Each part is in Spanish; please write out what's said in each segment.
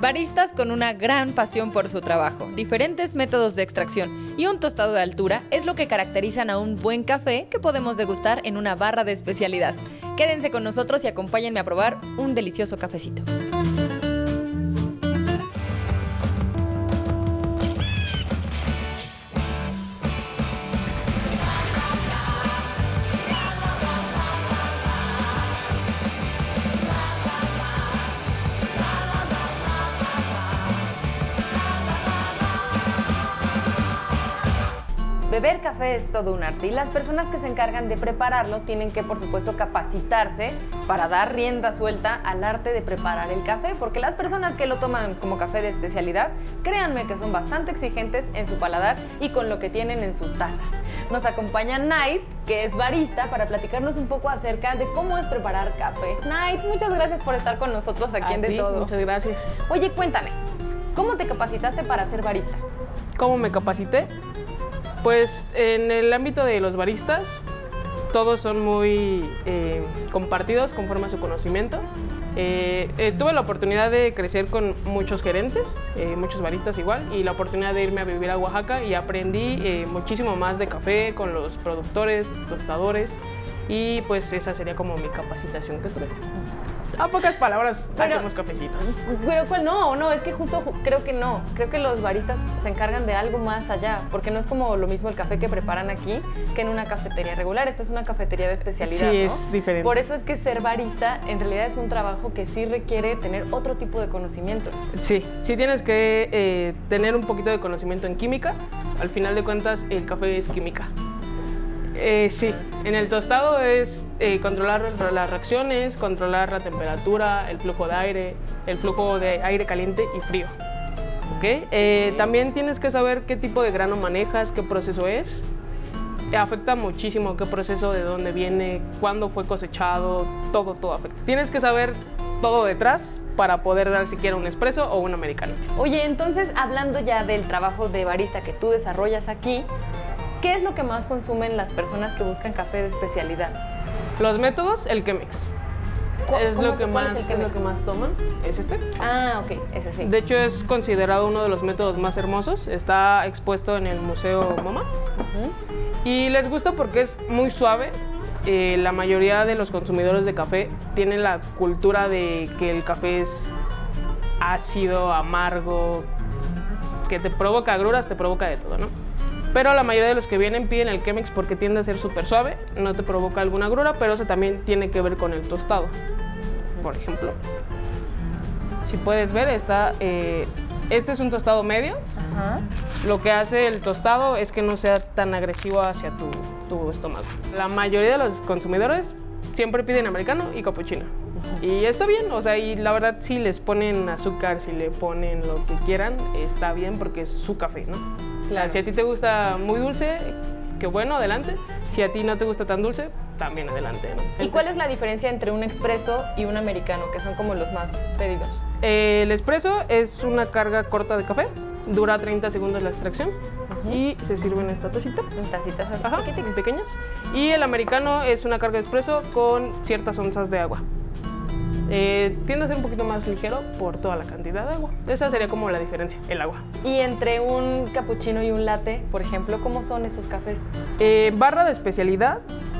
Baristas con una gran pasión por su trabajo, diferentes métodos de extracción y un tostado de altura es lo que caracterizan a un buen café que podemos degustar en una barra de especialidad. Quédense con nosotros y acompáñenme a probar un delicioso cafecito. Café es todo un arte y las personas que se encargan de prepararlo tienen que, por supuesto, capacitarse para dar rienda suelta al arte de preparar el café, porque las personas que lo toman como café de especialidad, créanme que son bastante exigentes en su paladar y con lo que tienen en sus tazas. Nos acompaña Night, que es barista, para platicarnos un poco acerca de cómo es preparar café. Night, muchas gracias por estar con nosotros aquí en De Todo. Muchas gracias. Oye, cuéntame, ¿cómo te capacitaste para ser barista? ¿Cómo me capacité? Pues en el ámbito de los baristas, todos son muy eh, compartidos conforme a su conocimiento. Eh, eh, tuve la oportunidad de crecer con muchos gerentes, muchos baristas igual, y la oportunidad de irme a vivir a Oaxaca y aprendí muchísimo más de café con los productores, tostadores, y pues esa sería como mi capacitación que tuve. A pocas palabras hacemos cafecitos. Pero cuál no, no, es que justo creo que no. Creo que los baristas se encargan de algo más allá, porque no es como lo mismo el café que preparan aquí que en una cafetería regular. Esta es una cafetería de especialidad. Sí, es diferente. Por eso es que ser barista en realidad es un trabajo que sí requiere tener otro tipo de conocimientos. Sí, sí tienes que eh, tener un poquito de conocimiento en química. Al final de cuentas, el café es química. Eh, sí, en el tostado es eh, controlar las reacciones, controlar la temperatura, el flujo de aire, el flujo de aire caliente y frío. ¿Okay? Eh, también tienes que saber qué tipo de grano manejas, qué proceso es. Afecta muchísimo qué proceso, de dónde viene, cuándo fue cosechado, todo, todo afecta. Tienes que saber todo detrás para poder dar siquiera un espresso o un americano. Oye, entonces hablando ya del trabajo de barista que tú desarrollas aquí, ¿Qué es lo que más consumen las personas que buscan café de especialidad? Los métodos, el Chemex. Es lo, que más, es, lo que más toman. Es este. Ah, ok, ese sí. De hecho, es considerado uno de los métodos más hermosos. Está expuesto en el Museo MoMA. Y les gusta porque es muy suave. Eh, la mayoría de los consumidores de café tienen la cultura de que el café es ácido, amargo, que te provoca agruras, te provoca de todo, ¿no? Pero la mayoría de los que vienen piden el Chemex porque tiende a ser súper suave, no te provoca alguna agrura, pero eso también tiene que ver con el tostado. Por ejemplo, si puedes ver, está, eh, este es un tostado medio. Lo que hace el tostado es que no sea tan agresivo hacia tu, tu estómago. La mayoría de los consumidores siempre piden americano y cappuccino. Y está bien, o sea, y la verdad si les ponen azúcar, si le ponen lo que quieran, está bien porque es su café, ¿no? Si a ti te gusta muy dulce, qué bueno, adelante. Si a ti no te gusta tan dulce, también adelante. ¿Y cuál es la diferencia entre un expreso y un americano, que son como los más pedidos? el expreso es una carga corta de café, dura 30 segundos la extracción y se sirve en esta tacita. En tacitas así pequeñas. Y el americano es una carga de expreso con ciertas onzas de agua. Eh, tiende a ser un poquito más ligero por toda la cantidad de agua. Esa sería como la diferencia, el agua. ¿Y entre un cappuccino y un latte, por ejemplo, cómo son esos cafés? Eh, barra de especialidad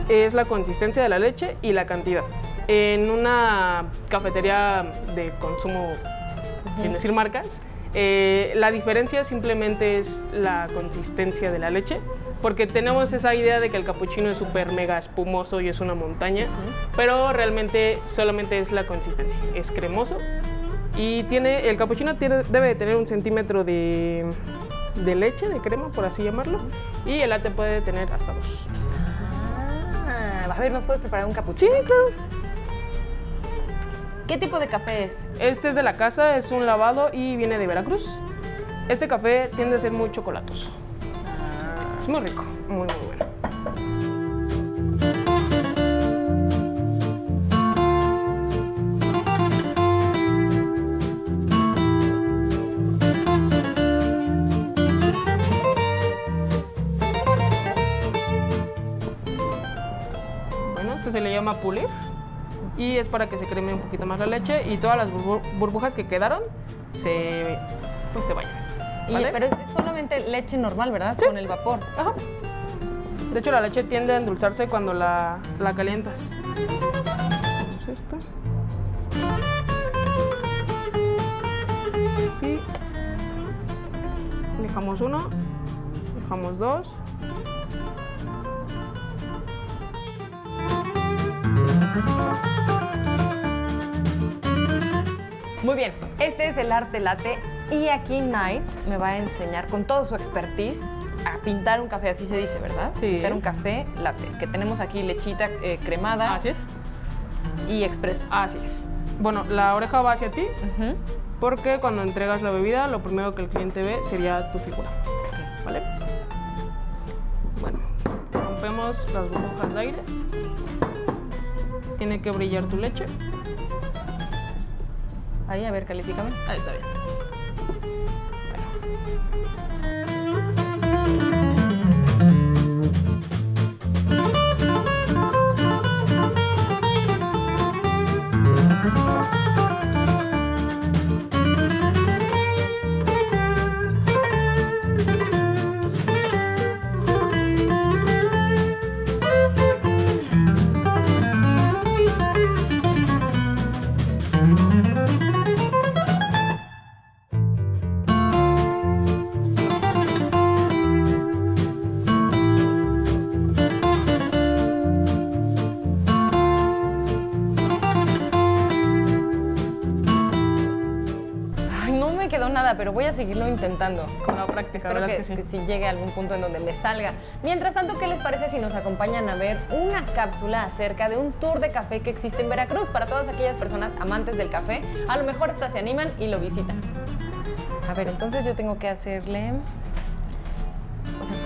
es la consistencia de la leche y la cantidad. En una cafetería de consumo, sin decir marcas, eh, la diferencia simplemente es la consistencia de la leche porque tenemos esa idea de que el capuchino es súper mega espumoso y es una montaña, pero realmente solamente es la consistencia, es cremoso y tiene, el capuchino tiene, debe de tener un centímetro de, de, leche, de crema, por así llamarlo, y el latte puede tener hasta dos. Ah, a ver, ¿nos puedes preparar un capuchino? Sí, claro. ¿Qué tipo de café es? Este es de la casa, es un lavado y viene de Veracruz. Este café tiende a ser muy chocolatoso. Muy rico, muy, muy bueno. Bueno, esto se le llama pulir y es para que se creme un poquito más la leche y todas las burbujas que quedaron se, pues, se bañan. Y- ¿vale? pero es solamente leche normal, ¿verdad? Con el vapor. Ajá. De hecho, la leche tiende a endulzarse cuando la, la calientas. Pues esto. Y dejamos uno, dejamos dos. Muy bien, este es el arte latte y aquí Knight me va a enseñar con todo su expertise a pintar un café, así se dice, ¿verdad? Sí. Pintar un café latte, que tenemos aquí lechita eh, cremada Así es. y expreso. Así es. Bueno, la oreja va hacia ti porque cuando entregas la bebida, lo primero que el cliente ve sería tu figura. ¿Vale? Bueno, rompemos las burbujas de aire. Tiene que brillar tu leche. Ahí, a ver, califícame. Ahí está bien. A seguirlo intentando. Con la práctica, Espero que, que sí. que sí llegue a algún punto en donde me salga. Mientras tanto, ¿qué les parece si nos acompañan a ver una cápsula acerca de un tour de café que existe en Veracruz para todas aquellas personas amantes del café? A lo mejor hasta se animan y lo visitan. A ver, entonces yo tengo que hacerle... o sea,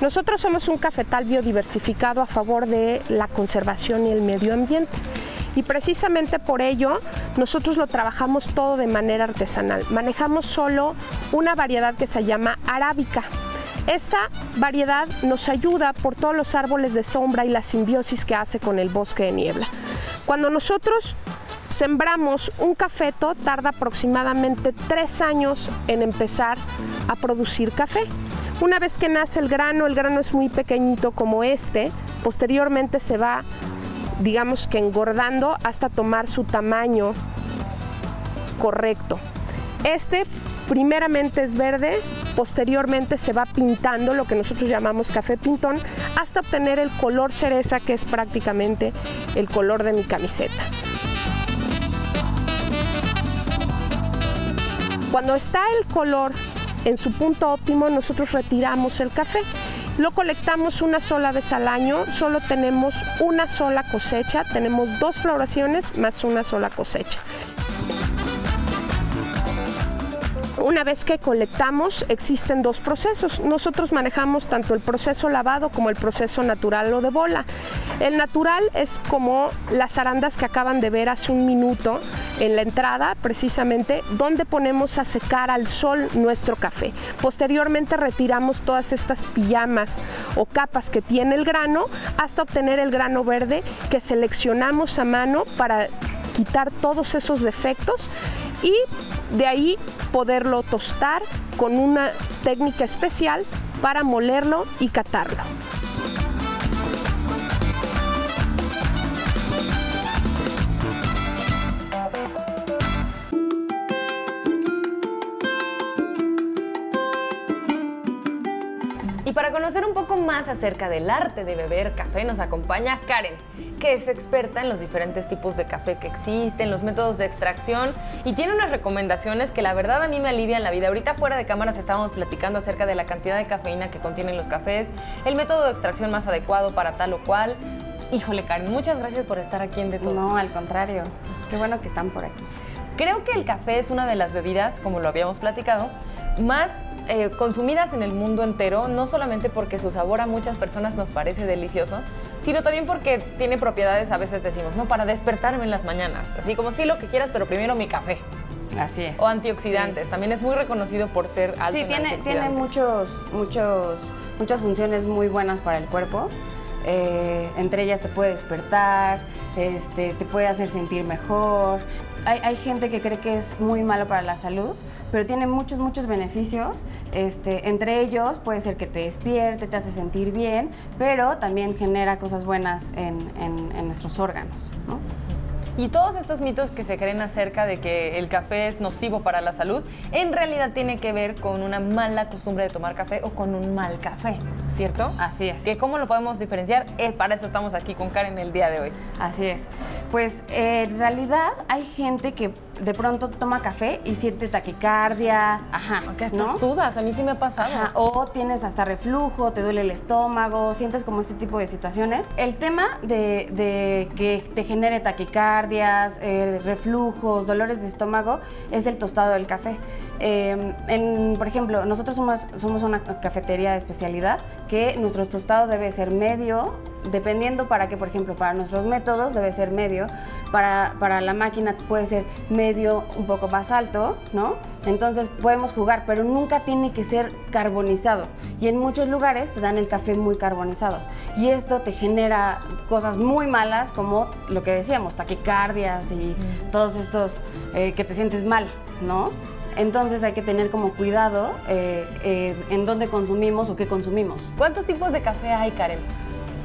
Nosotros somos un cafetal biodiversificado a favor de la conservación y el medio ambiente. Y precisamente por ello nosotros lo trabajamos todo de manera artesanal. Manejamos solo una variedad que se llama arábica. Esta variedad nos ayuda por todos los árboles de sombra y la simbiosis que hace con el bosque de niebla. Cuando nosotros sembramos un cafeto, tarda aproximadamente tres años en empezar a producir café. Una vez que nace el grano, el grano es muy pequeñito como este, posteriormente se va, digamos que engordando hasta tomar su tamaño correcto. Este primeramente es verde, posteriormente se va pintando, lo que nosotros llamamos café pintón, hasta obtener el color cereza, que es prácticamente el color de mi camiseta. Cuando está el color en su punto óptimo, nosotros retiramos el café. Lo colectamos una sola vez al año, solo tenemos una sola cosecha, tenemos dos floraciones más una sola cosecha. Una vez que colectamos, existen dos procesos. Nosotros manejamos tanto el proceso lavado como el proceso natural o de bola. El natural es como las arandas que acaban de ver hace un minuto en la entrada, precisamente, donde ponemos a secar al sol nuestro café. Posteriormente retiramos todas estas pijamas o capas que tiene el grano hasta obtener el grano verde que seleccionamos a mano para quitar todos esos defectos y de ahí poderlo tostar con una técnica especial para molerlo y catarlo. Conocer un poco más acerca del arte de beber café nos acompaña Karen, que es experta en los diferentes tipos de café que existen, los métodos de extracción y tiene unas recomendaciones que la verdad a mí me alivian la vida. Ahorita fuera de cámaras estábamos platicando acerca de la cantidad de cafeína que contienen los cafés, el método de extracción más adecuado para tal o cual. Híjole Karen, muchas gracias por estar aquí en De Todo. No, al contrario. Qué bueno que están por aquí. Creo que el café es una de las bebidas, como lo habíamos platicado, más eh, consumidas en el mundo entero, no solamente porque su sabor a muchas personas nos parece delicioso, sino también porque tiene propiedades, a veces decimos, ¿no? Para despertarme en las mañanas. Así como sí lo que quieras, pero primero mi café. Así es. O antioxidantes. También es muy reconocido por ser alto Sí, en tiene, tiene muchos, muchos, muchas funciones muy buenas para el cuerpo. eh, entre ellas te puede despertar, este, te puede hacer sentir mejor. Hay, hay gente que cree que es muy malo para la salud, pero tiene muchos, muchos beneficios. Este, entre ellos puede ser que te despierte, te hace sentir bien, pero también genera cosas buenas en, en- en nuestros órganos. ¿no? Y todos estos mitos que se creen acerca de que el café es nocivo para la salud, en realidad tiene que ver con una mala costumbre de tomar café o con un mal café, ¿cierto? Así es. Que cómo lo podemos diferenciar, Eh, para eso estamos aquí con Karen el día de hoy. Así es. Pues eh, en realidad hay gente que de pronto toma café y siente taquicardia, ajá, Que hasta ¿no? sudas, a mí sí me ha pasado. Ajá, o tienes hasta reflujo, te duele el estómago, sientes como este tipo de situaciones. El tema de, de que te genere taquicardias, eh, reflujos, dolores de estómago, es el tostado del café. Eh, en- por ejemplo, nosotros somos, somos una cafetería de especialidad que nuestro tostado debe ser medio, dependiendo para qué, por ejemplo, para nuestros métodos debe ser medio, para, para la máquina puede ser medio un poco más alto, ¿no? Entonces podemos jugar, pero nunca tiene que ser carbonizado. Y en muchos lugares te dan el café muy carbonizado. Y esto te genera cosas muy malas, como lo que decíamos, taquicardias y todos estos eh, que te sientes mal, ¿no? Entonces hay que tener como cuidado eh, eh, en dónde consumimos o qué consumimos. ¿Cuántos tipos de café hay, Karen?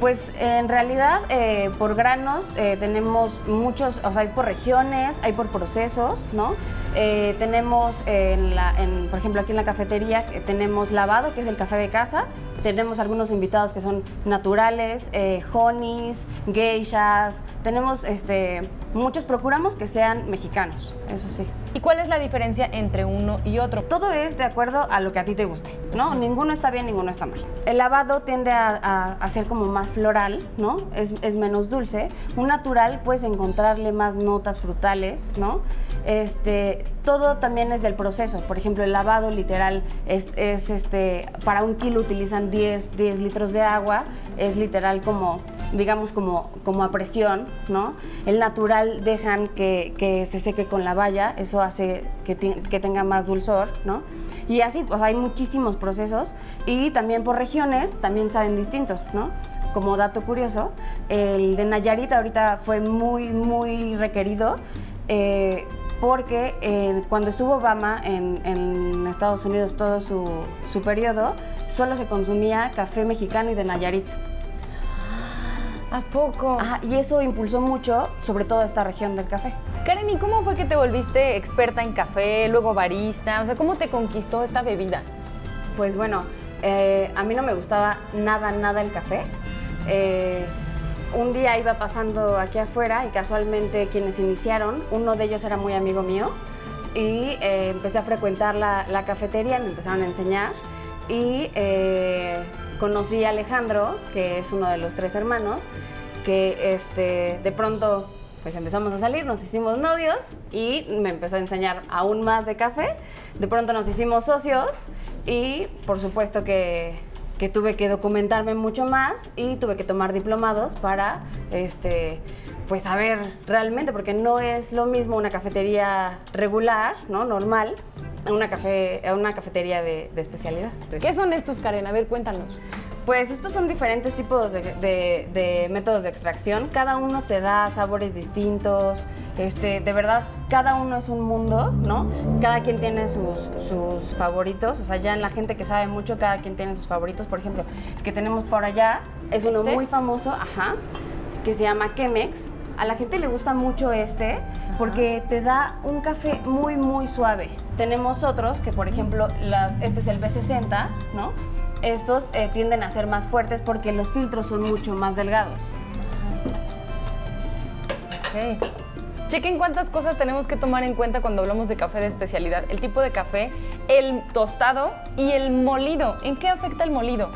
Pues en realidad eh, por granos eh, tenemos muchos, o sea, hay por regiones, hay por procesos, ¿no? Eh, tenemos, en la, por ejemplo, aquí en la cafetería tenemos lavado, que es el café de casa. Tenemos algunos invitados que son naturales, honeys, geishas. Tenemos este, muchos, procuramos que sean mexicanos, eso sí. ¿Y cuál es la diferencia entre uno y otro? Todo es de acuerdo a lo que a ti te guste, ¿no? Ninguno está bien, ninguno está mal. El lavado tiende a, a- a ser como más floral, ¿no? Es, es menos dulce. Un natural puedes encontrarle más notas frutales, ¿no? Este, todo también es del proceso. Por ejemplo, el lavado literal es, es, este, para un kilo utilizan 10, 10 litros de agua. Es literal como digamos como, como a presión, ¿no? El natural dejan que, que se seque con la valla, eso hace que, ti- que tenga más dulzor, ¿no? Y así, pues hay muchísimos procesos y también por regiones también saben distinto, ¿no? Como dato curioso, el de Nayarit ahorita fue muy, muy requerido eh, porque eh, cuando estuvo Obama en, en Estados Unidos todo su, su periodo, solo se consumía café mexicano y de Nayarit. ¿A poco? Ajá, y eso impulsó mucho, sobre todo esta región del café. Karen, ¿y cómo fue que te volviste experta en café, luego barista? O sea, ¿cómo te conquistó esta bebida? Pues bueno, eh, a mí no me gustaba nada, nada el café. Eh, un día iba pasando aquí afuera y casualmente quienes iniciaron, uno de ellos era muy amigo mío y eh, empecé a frecuentar la, la cafetería, me empezaron a enseñar y conocí a Alejandro, que es uno de los tres hermanos, que este, de pronto pues empezamos a salir, nos hicimos novios y me empezó a enseñar aún más de café. De pronto nos hicimos socios y por supuesto que, que tuve que documentarme mucho más y tuve que tomar diplomados para este, pues saber realmente, porque no es lo mismo una cafetería regular, ¿no? normal, a una, café, a una cafetería de, de especialidad. ¿Qué son estos, Karen? A ver, cuéntanos. Pues estos son diferentes tipos de, de- de métodos de extracción. Cada uno te da sabores distintos. Este, de verdad, cada uno es un mundo, ¿no? Cada quien tiene sus, sus favoritos. O sea, ya en la gente que sabe mucho, cada quien tiene sus favoritos. Por ejemplo, el que tenemos por allá es uno ¿Este? muy famoso, ajá, que se llama Chemex. A la gente le gusta mucho este porque te da un café muy, muy suave. Tenemos otros que, por ejemplo, las- este es el B60, ¿no? Estos eh, tienden a ser más fuertes porque los filtros son mucho más delgados. Ok. Chequen cuántas cosas tenemos que tomar en cuenta cuando hablamos de café de especialidad. El tipo de café, el tostado y el molido. ¿En qué afecta el molido?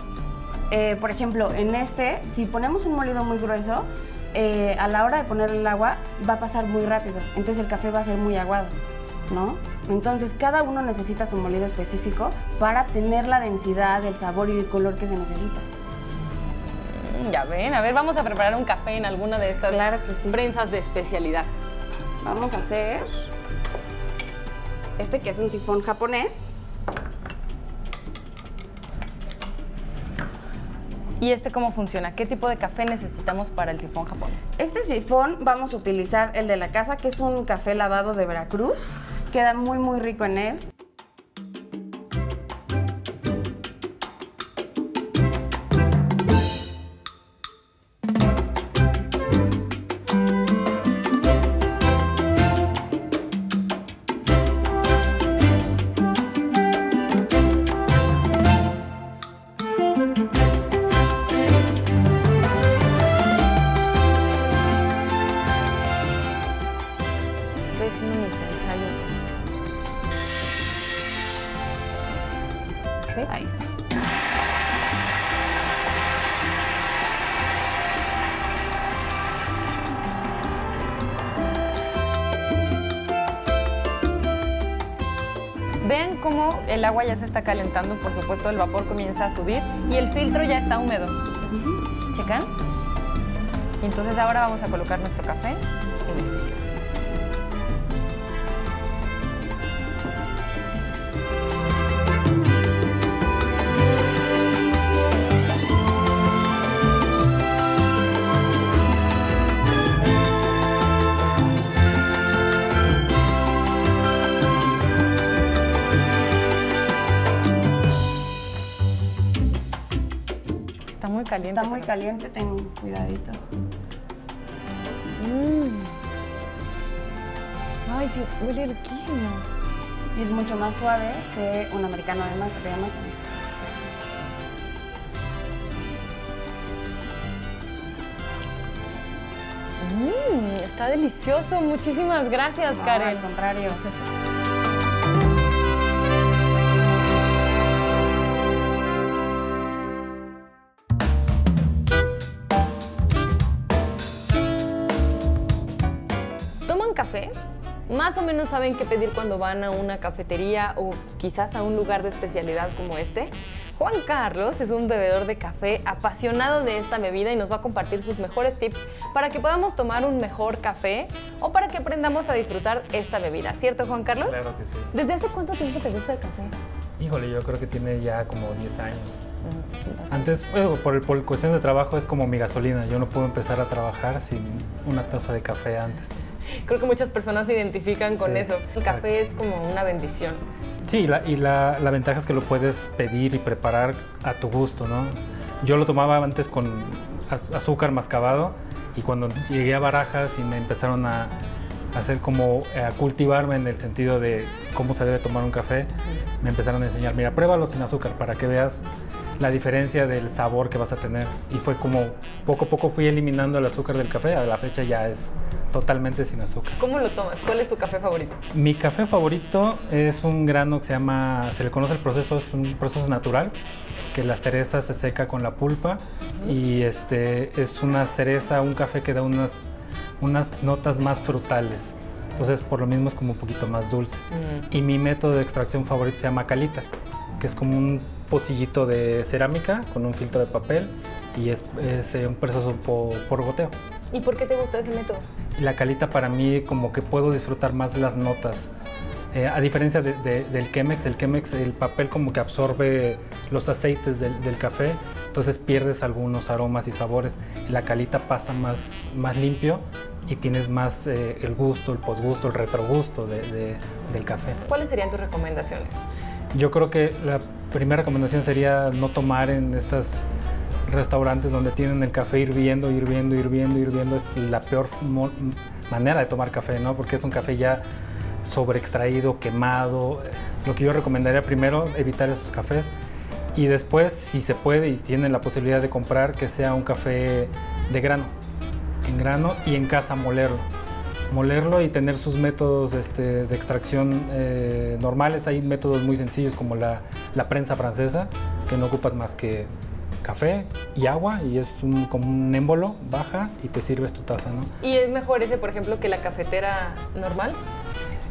Eh, por ejemplo, en este, si ponemos un molido muy grueso, eh, a la hora de ponerle el agua va a pasar muy rápido. Entonces el café va a ser muy aguado, ¿no? Entonces cada uno necesita su molido específico para tener la densidad, el sabor y el color que se necesita. Mm, Ya ven, a ver, vamos a preparar un café en alguna de estas Claro sí. prensas de especialidad. Vamos a hacer este que es un sifón japonés. ¿Y este cómo funciona? ¿Qué tipo de café necesitamos para el sifón japonés? Este sifón vamos a utilizar el de la casa, que es un café lavado de Veracruz. Queda muy, muy rico en él. Vean cómo el agua ya se está calentando, por supuesto el vapor comienza a subir y el filtro ya está húmedo. ¿Checan? Y entonces ahora vamos a colocar nuestro café caliente. Está muy pero- caliente, ten cuidadito. Mm. Ay, sí, huele riquísimo. Y es mucho más suave que un americano de máquina. de máquina. Mm, está delicioso. Muchísimas gracias, No, Karen. al contrario. menos saben qué pedir cuando van a una cafetería o quizás a un lugar de especialidad como este. Juan Carlos es un bebedor de café apasionado de esta bebida y nos va a compartir sus mejores tips para que podamos tomar un mejor café o para que aprendamos a disfrutar esta bebida. ¿Cierto, Juan Carlos? Claro que sí. ¿Desde hace cuánto tiempo te gusta el café? Híjole, yo creo que tiene ya como 10 años. Antes, bueno, por, el- por cuestión de trabajo es como mi gasolina. Yo no puedo empezar a trabajar sin una taza de café antes. Creo que muchas personas se identifican con Sí, eso. El exacto. café es como una bendición. Sí, la- y la, la ventaja es que lo puedes pedir y preparar a tu gusto, ¿no? Yo lo tomaba antes con az- azúcar mascabado y cuando llegué a Barajas y me empezaron a hacer como eh, a cultivarme en el sentido de cómo se debe tomar un café, me empezaron a enseñar, mira, pruébalo sin azúcar para que veas la diferencia del sabor que vas a tener. Y fue como poco a poco fui eliminando el azúcar del café, a la fecha ya es totalmente sin azúcar. ¿Cómo lo tomas? ¿Cuál es tu café favorito? Mi café favorito es un grano que se llama, se le conoce el proceso, es un proceso natural, que la cereza se seca con la pulpa y este es una cereza, un café que da unas, unas notas más frutales. Entonces por lo mismo es como un poquito más dulce. Y mi método de extracción favorito se llama calita, que es como un pocillito de cerámica con un filtro de papel y es, es, eh, un proceso po- por goteo. ¿Y por qué te gusta ese método? La calita para mí como que puedo disfrutar más las notas. Eh, a diferencia de- de- del Chemex, el Chemex, el papel como que absorbe los aceites del, del café, entonces pierdes algunos aromas y sabores. La calita pasa más, más limpio y tienes más eh, el gusto, el posgusto, el retrogusto de- de- del café. ¿Cuáles serían tus recomendaciones? Yo creo que la primera recomendación sería no tomar en estos restaurantes donde tienen el café hirviendo, hirviendo, hirviendo, hirviendo. Es la peor manera de tomar café, ¿no? Porque es un café ya sobreextraído, quemado. Lo que yo recomendaría primero, evitar esos cafés. Y después, si se puede y tienen la posibilidad de comprar, que sea un café de grano. En grano y en casa molerlo molerlo y tener sus métodos este, de extracción eh, normales. Hay métodos muy sencillos como la, la prensa francesa, que no ocupas más que café y agua y es un, como un émbolo, baja y te sirves tu taza, ¿no? ¿Y es mejor ese, por ejemplo, que la cafetera normal?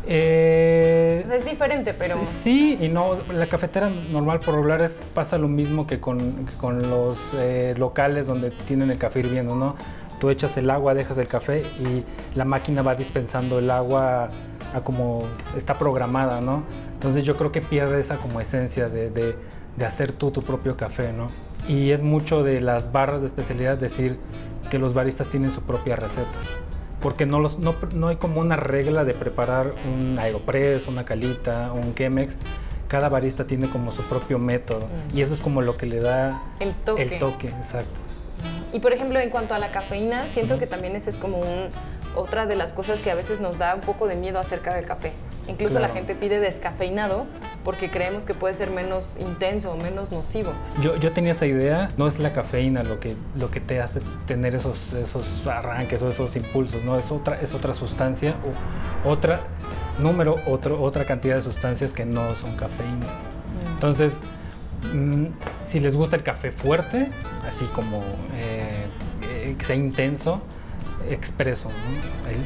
Eh, O sea, es diferente, pero... Sí y no. La cafetera normal por regular es, pasa lo mismo que con, que con los eh, locales donde tienen el café hirviendo, ¿no? Tú echas el agua, dejas el café y la máquina va dispensando el agua a como está programada, ¿no? Entonces yo creo que pierde esa como esencia de, de- de hacer tú tu propio café, ¿no? Y es mucho de las barras de especialidad decir que los baristas tienen sus propias recetas. Porque no, los, no, no hay como una regla de preparar un Aeropress, una Calita, un Chemex. Cada barista tiene como su propio método. Y eso es como lo que le da El toque. el toque, exacto. Y por ejemplo, en cuanto a la cafeína, siento que también esa es como un, otra de las cosas que a veces nos da un poco de miedo acerca del café. Incluso la gente pide descafeinado porque creemos que puede ser menos intenso o menos nocivo. Yo, yo tenía esa idea, no es la cafeína lo que, lo que te hace tener esos, esos arranques o esos impulsos, no, es otra, es otra sustancia o otra número, otro, otra cantidad de sustancias que no son cafeína. Entonces, mm, si les gusta el café fuerte, así como eh, que sea intenso, expreso,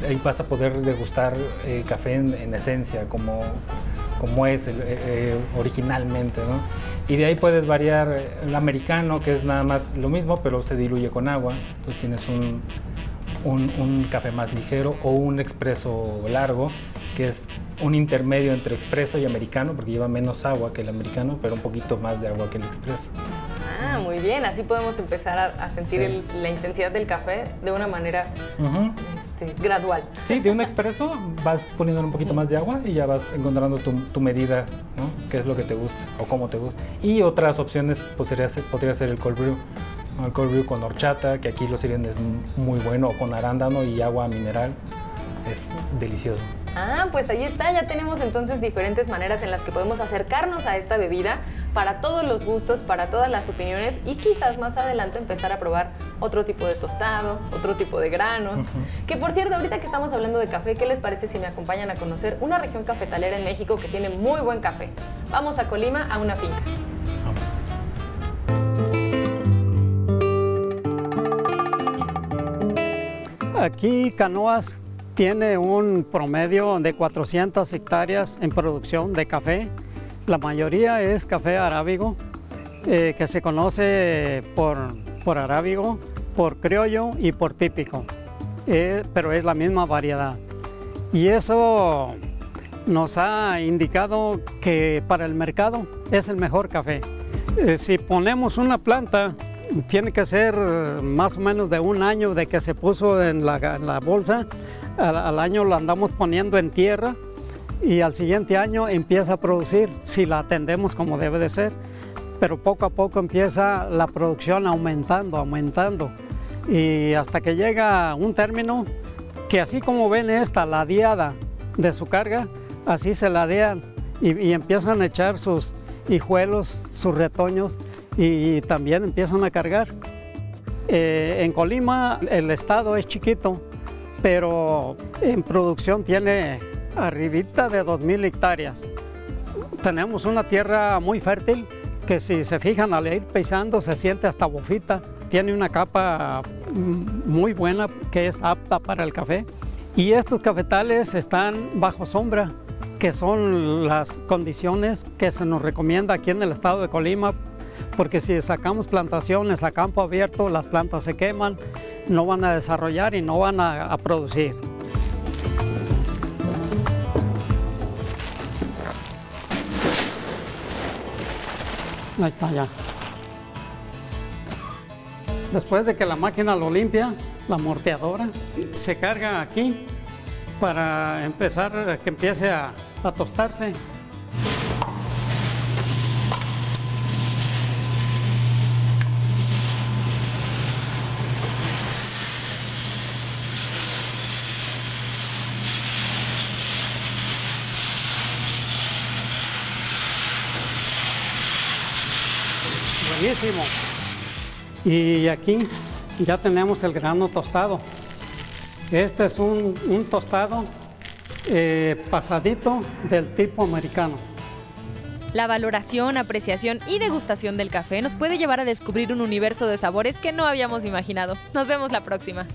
ahí, vas a poder degustar eh, café en, en esencia, como, como es eh, eh, originalmente. ¿no? Y de ahí puedes variar el americano, que es nada más lo mismo, pero se diluye con agua. Entonces tienes un, un, un café más ligero o un expreso largo, que es un intermedio entre expreso y americano, porque lleva menos agua que el americano, pero un poquito más de agua que el expreso. Ah, muy bien. Así podemos empezar a, a sentir Sí. el- la intensidad del café de una manera Ujú. este, gradual. Sí, de un expreso vas poniendo un poquito más de agua y ya vas encontrando tu, tu medida, ¿no? qué es lo que te gusta o cómo te gusta. Y otras opciones pues, sería ser- podría ser el cold brew. El cold brew con horchata, que aquí lo sirven es muy bueno, o con arándano y agua mineral. Es delicioso. Ah, pues ahí está, ya tenemos entonces diferentes maneras en las que podemos acercarnos a esta bebida para todos los gustos, para todas las opiniones y quizás más adelante empezar a probar otro tipo de tostado, otro tipo de granos. Que por cierto, ahorita que estamos hablando de café, ¿qué les parece si me acompañan a conocer una región cafetalera en México que tiene muy buen café? Vamos a Colima a una finca. Vamos. Aquí Canoas tiene un promedio de 400 hectáreas en producción de café. La mayoría es café arábigo, eh, que se conoce por, por arábigo, por criollo y por típico, Eh, pero es la misma variedad. Y eso nos ha indicado que para el mercado es el mejor café. Eh, si ponemos una planta, tiene que ser más o menos de un año de que se puso en la bolsa. Al, al año la andamos poniendo en tierra y al siguiente año empieza a producir si la atendemos como debe de ser. Pero poco a poco empieza la producción aumentando, aumentando. Y hasta que llega un término que así como ven esta ladeada de su carga, así se ladean y, y empiezan a echar sus hijuelos, sus retoños y, también empiezan a cargar. Eh, en Colima el estado es chiquito, pero en producción tiene arribita de 2.000 hectáreas. Tenemos una tierra muy fértil que si se fijan al ir pisando se siente hasta bofita. Tiene una capa mm, muy buena que es apta para el café. Y estos cafetales están bajo sombra, que son las condiciones que se nos recomienda aquí en el estado de Colima, porque si sacamos plantaciones a campo abierto, las plantas se queman, no van a desarrollar y no van a, producir. Ahí está ya. Después de que la máquina lo limpia, la morteadora, se carga aquí para empezar a que empiece a tostarse. Y aquí ya tenemos el grano tostado. Este es un, un tostado eh, pasadito del tipo americano. La valoración, apreciación y degustación del café nos puede llevar a descubrir un universo de sabores que no habíamos imaginado. Nos vemos la próxima.